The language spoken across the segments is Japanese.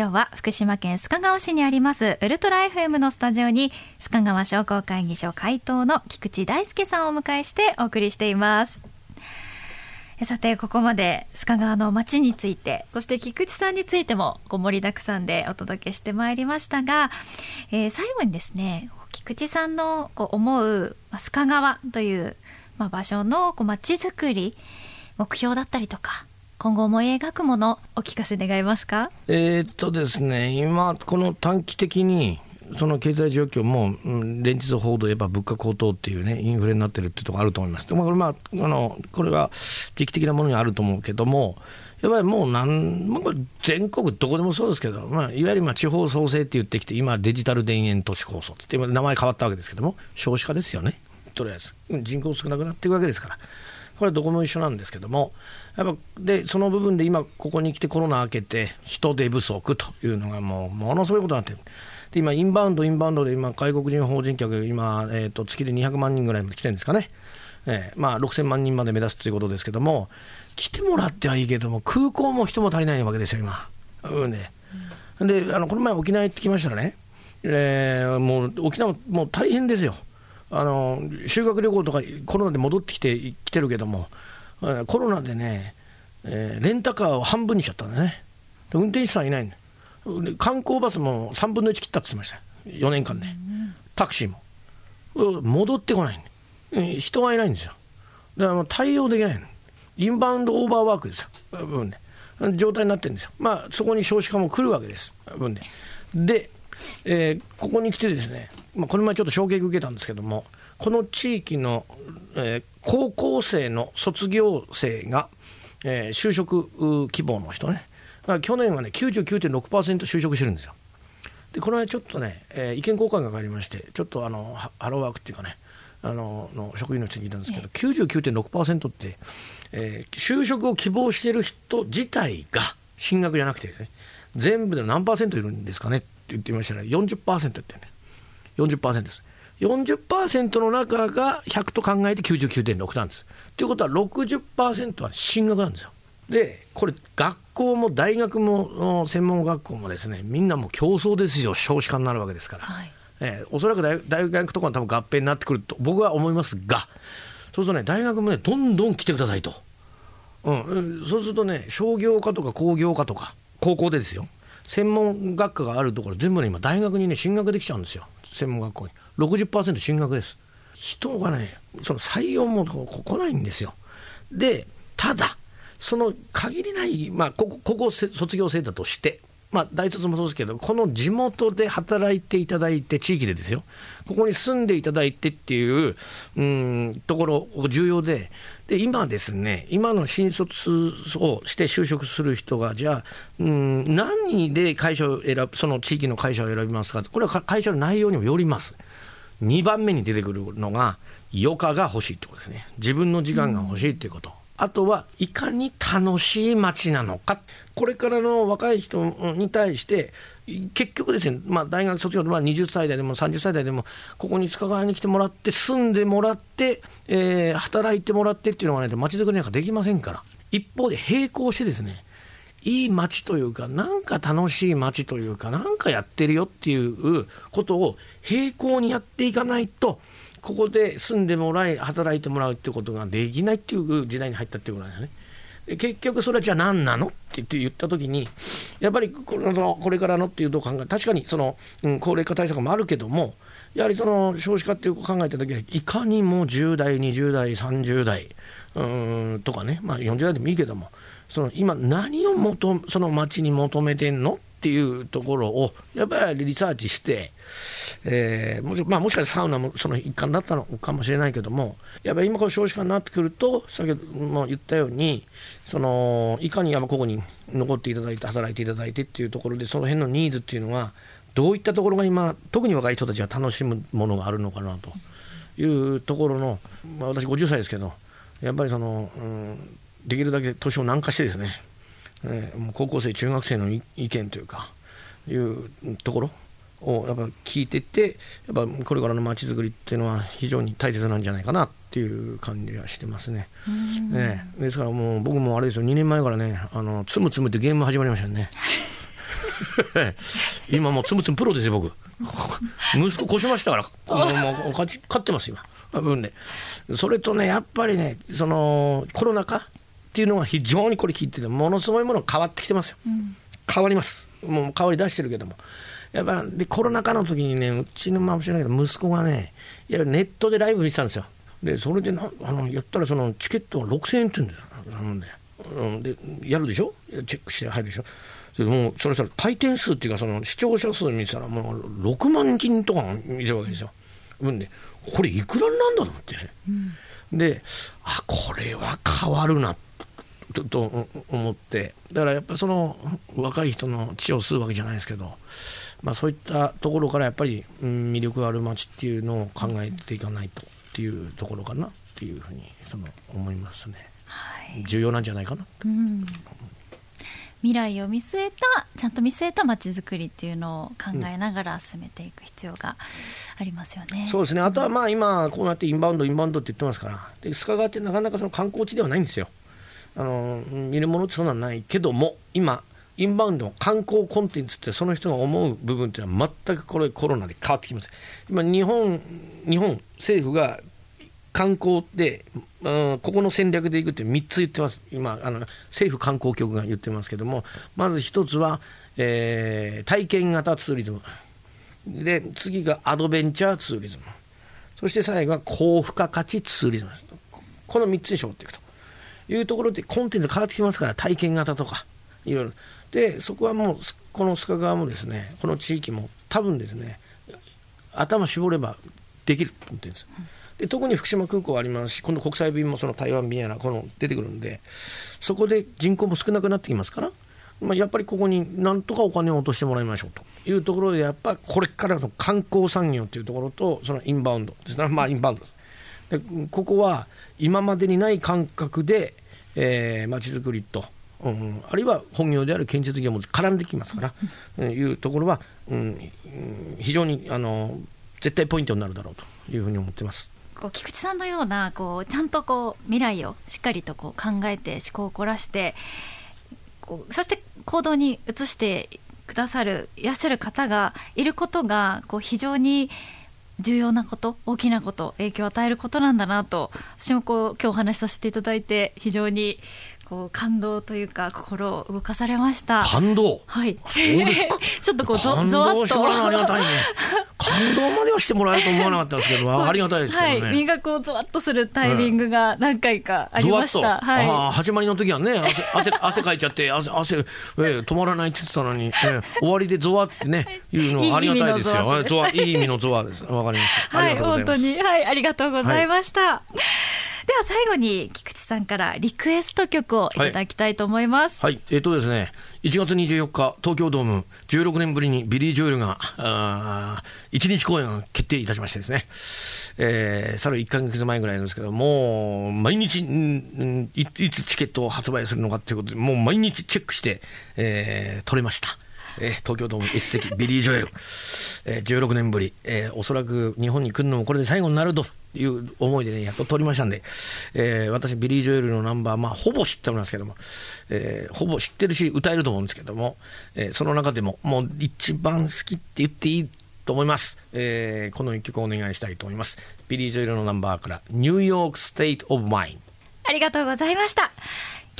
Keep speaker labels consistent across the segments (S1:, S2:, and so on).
S1: 今日は福島県須賀川市にありますウルトラ FM のスタジオに須賀川商工会議所会頭の菊池大輔さんをお迎えしてお送りしています。さてここまで須賀川の街についてそして菊池さんについてもこう盛りだくさんでお届けしてまいりましたが、えー、最後にですね菊池さんのこう思う須賀川という、まあ、場所のこう街づくり目標だったりとか今後思い描くものお聞かせ願いますか？
S2: え、っとですね今この短期的にその経済状況も、連日報道、やっぱ物価高騰っていうね、インフレになってるっていうところあると思います。でもこれ、まあ、あのこれは時期的なものにあると思うけども、やっぱりもうなん、まあ、全国どこでもそうですけど、まあ、いわゆるまあ地方創生って言ってきて、今、デジタル田園都市構想って、今、名前変わったわけですけども、少子化ですよね、とりあえず、人口少なくなっていくわけですから。これどこも一緒なんですけども、やっぱでその部分で今、ここに来てコロナ明けて、人手不足というのがもうものすごいことになってる。で今、インバウンド、インバウンドで今、外国人訪人客、今、えーと、月で200万人ぐらいまで来てるんですかね、えーまあ、6000万人まで目指すということですけども、来てもらってはいいけども、空港も人も足りないわけですよ、今。うんね、であのこの前、沖縄行ってきましたらね、えー、もう沖縄もう大変ですよ。あの修学旅行とかコロナで戻ってきて来てるけども、コロナでね、えー、レンタカーを半分にしちゃったんだね、運転手さんいないんだ、観光バスも3分の1切ったって言ってました、4年間で、タクシーも、戻ってこない、人がいないんですよ、だからもう対応できないの、インバウンドオーバーワークですよ、分で、状態になってるんですよ、まあ、そこに少子化も来るわけです、分で。でえー、ここに来てですね、まあ、この前ちょっと衝撃受けたんですけども、この地域の、えー、高校生の卒業生が、えー、就職希望の人ね、去年はね、99.6%就職してるんですよ。で、この間ちょっとね、えー、意見交換がありまして、ちょっとあのハローワークっていうかね、あのの職員の人に聞いたんですけど、99.6%って、えー、就職を希望している人自体が進学じゃなくてですね、全部で何パーセントいるんですかね言ってましたね。40%ってね40%です。40%の中が100と考えて99.6なんです。ということは60%は進学なんですよ。でこれ学校も大学も専門学校もですねみんなもう競争ですよ。少子化になるわけですから、はい、えー、おそらく大大学とかも多分合併になってくると僕は思いますがそうするとね大学もねどんどん来てくださいと、うん、そうするとね商業科とか工業科とか高校でですよ専門学科があるところ全部ね今大学にね進学できちゃうんですよ。専門学校に。60%進学です。人がねその採用も来ないんですよ。でただその限りない、まあ、ここここ卒業生だとしてまあ、大卒もそうですけど、この地元で働いていただいて、地域でですよ、ここに住んでいただいてっていう、うん、ところ、重要で、で今ですね、今の新卒をして就職する人が、じゃあ、うん、何で会社を選ぶ、その地域の会社を選びますか、これは会社の内容にもよります。2番目に出てくるのが、余暇が欲しいってことですね。自分の時間が欲しいっていうこと。あとはいかに楽しい街なのか、これからの若い人に対して、結局ですね、まあ、大学卒業で、まあ、20歳代でも30歳代でも、ここに須賀川に来てもらって、住んでもらって、えー、働いてもらってっていうのがないと、街づくりなんかできませんから、一方で並行してですね、いい街というか、なんか楽しい街というか、なんかやってるよっていうことを並行にやっていかないと、ここで住んでもらい働いてもらうっていうことができないっていう時代に入ったっていうことなんですね。結局それはじゃあ何なの？って言って言った時にやっぱりこのこれからのっていうと考え確かにその、うん、高齢化対策もあるけどもやはりその少子化っていう考えた時はいかにも10代20代30代うんとかね、まあ、40代でもいいけどもその今何を求その町に求めてんの？っていうところをやっぱりリサーチして、えーもしまあ、もしかしたらサウナもその一環だったのかもしれないけどもやっぱり今この少子化になってくると先ほども言ったようにそのいかに山ここに残っていただいて働いていただいてっていうところでその辺のニーズっていうのはどういったところが今特に若い人たちが楽しむものがあるのかなというところの、まあ、私50歳ですけどやっぱりその、うん、できるだけ年を軟化してですねえー、もう高校生中学生の意見というかいうところをやっぱ聞いていってやっぱこれからの街づくりっていうのは非常に大切なんじゃないかなっていう感じはしてますね。ねですからもう僕もあれですよ。2年前からねあのつむつむってゲーム始まりましたよね。今もうつむつむプロですよ僕。息子越しましたからもうもう勝ち勝ってます今分で。それとねやっぱりねそのコロナ禍っていうのが非常にこれ聞いててものすごいもの変わってきてますよ、変わります。もう変わり出してるけども。やっぱでコロナ禍の時にねうちのまもしれないけど息子がねいやネットでライブ見てたんですよ。でそれでなあのやったらそのチケットが6000円って言うんだよ。なんで。うんでやるでしょ？チェックして入るでしょ？でもうそれしたら回転数っていうかその視聴者数見てたらもう6万人とか見てるわけですよ。うんでこれいくらなんだろうって。ね、うん、であこれは変わるなとと思ってだからやっぱその若い人の血を吸うわけじゃないですけど、まあ、そういったところからやっぱり、うん、魅力ある街っていうのを考えていかないとっていうところかなっていうふうにその思いますね。はい、重要なんじゃないかな。うん
S1: 未来を見据えたちゃんと見据えたまちづくりっていうのを考えながら進めていく必要がありますよね。
S2: うん、そうですねあとはまあ今こうやってインバウンドインバウンドって言ってますからで須賀川ってなかなかその観光地ではないんですよ。あの見るものってそんなのないけども今インバウンドの観光コンテンツってその人が思う部分っていうのは全くこれコロナで変わってきます。今日本日本政府が観光で、うん、ここの戦略でいくって3つ言ってます、今、あの政府観光局が言ってますけども、まず1つは、えー、体験型ツーリズム、で次がアドベンチャーツーリズム、そして最後は高付加価値ツーリズム、この3つに絞っていくと。いうところで、コンテンツ変わってきますから、体験型とか、いろいろ。で、そこはもう、この須賀川もですね、この地域も多分ですね、頭絞ればできるコンテンツ。で特に福島空港ありますし今度国際便もその台湾便やらこの出てくるんでそこで人口も少なくなってきますから、まあ、やっぱりここになんとかお金を落としてもらいましょうというところでやっぱこれからの観光産業というところとそのインバウンドですねまあインバウンドですでここは今までにない感覚でまち、えー、づくりとうん、あるいは本業である建設業も絡んできますから、うん、いうところは、うん、非常にあの絶対ポイントになるだろうというふうに思ってます。
S1: こう菊池さんのようなこうちゃんとこう未来をしっかりとこう考えて思考を凝らしてこうそして行動に移してくださるいらっしゃる方がいることがこう非常に重要なこと大きなこと影響を与えることなんだなと私もこう今日お話しさせていただいて非常にこう感動というか心を動かされました。
S2: 感動？
S1: はい。
S2: そうですか。
S1: ちょっとこうゾ
S2: ゾ
S1: ワッと。
S2: ありがたいね感動まではしてもらえると思わなかったんですけど ありがたいですけどね、
S1: はい、身がこうゾワッとするタイミングが何回かありました、
S2: はい、あ始まりの時はね汗汗 汗かいちゃって汗汗、えー、止まらないって言ってたのに、えー、終わりでゾワってね い。うのありがたいですよ。いい意味のゾワです。わかりました。はい
S1: 本当に。はいありがとうございました、はいでは最後に菊池さんからリクエスト曲をいただきたいと思います。
S2: はい、はい、えっ、ー、とですね、1月24日、東京ドーム、16年ぶりにビリー・ジョエルが、あ1日公演が決定いたしましてですね、えー、さら1か月前ぐらいなんですけど、もう毎日、んいいつチケットを発売するのかということで、もう毎日チェックして、えー、取れました。え、東京ドーム一席、ビリー・ジョエル、えー、16年ぶり、えー、おそらく日本に来るのもこれで最後になるという思いでね、やっと取りましたんで、えー、私、ビリー・ジョエルのナンバー、まあ、ほぼ知っておりますけども、えー、ほぼ知ってるし、歌えると思うんですけども、えー、その中でも、もう一番好きって言っていいと思います。えー、この一曲お願いしたいと思います。ビリー・ジョエルのナンバーから、 New York State of Mind。
S1: ありがとうございました。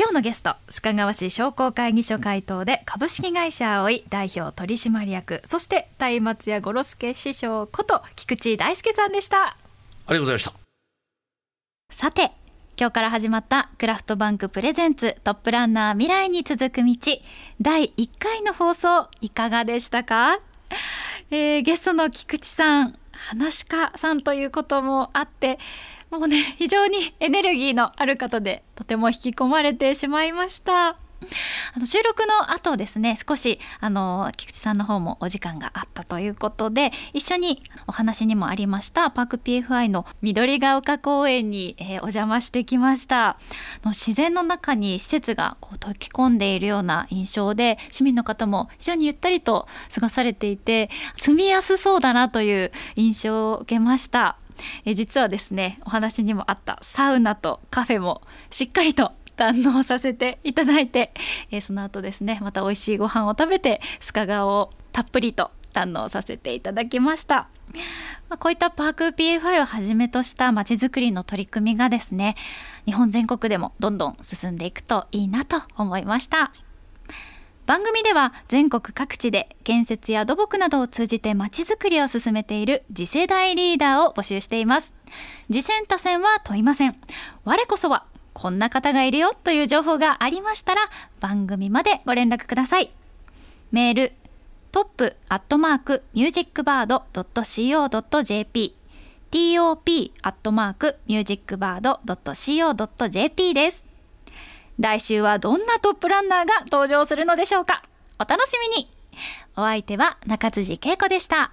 S1: 今日のゲスト須賀川市商工会議所会頭で株式会社葵代表取締役そして大松屋五郎助師匠こと菊池大輔さんでした。
S2: ありがとうございました。
S1: さて今日から始まったクラフトバンクプレゼンツトップランナー未来に続く道第1回の放送いかがでしたか、えー、ゲストの菊池さん話家さんということもあってもうね非常にエネルギーのある方でとても引き込まれてしまいました。あの収録の後ですね少しあの菊池さんの方もお時間があったということで一緒にお話にもありましたパーク PFI の緑が丘公園に、えー、お邪魔してきましたの自然の中に施設がこう溶け込んでいるような印象で市民の方も非常にゆったりと過ごされていて住みやすそうだなという印象を受けましたえ実はですねお話にもあったサウナとカフェもしっかりと堪能させていただいて、えその後ですねまた美味しいご飯を食べて須賀川をたっぷりと堪能させていただきました。まあ、こういったパーク PFI をはじめとしたまちづくりの取り組みがですね日本全国でもどんどん進んでいくといいなと思いました番組では全国各地で建設や土木などを通じてまちづくりを進めている次世代リーダーを募集しています。次戦他戦は問いません我こそはこんな方がいるよという情報がありましたら番組までご連絡ください。メールトップアットマークミュージックバード .co.jp top アットマークミュージックバード .co.jp です。来週はどんなトップランナーが登場するのでしょうか？お楽しみにお相手は中辻恵子でした。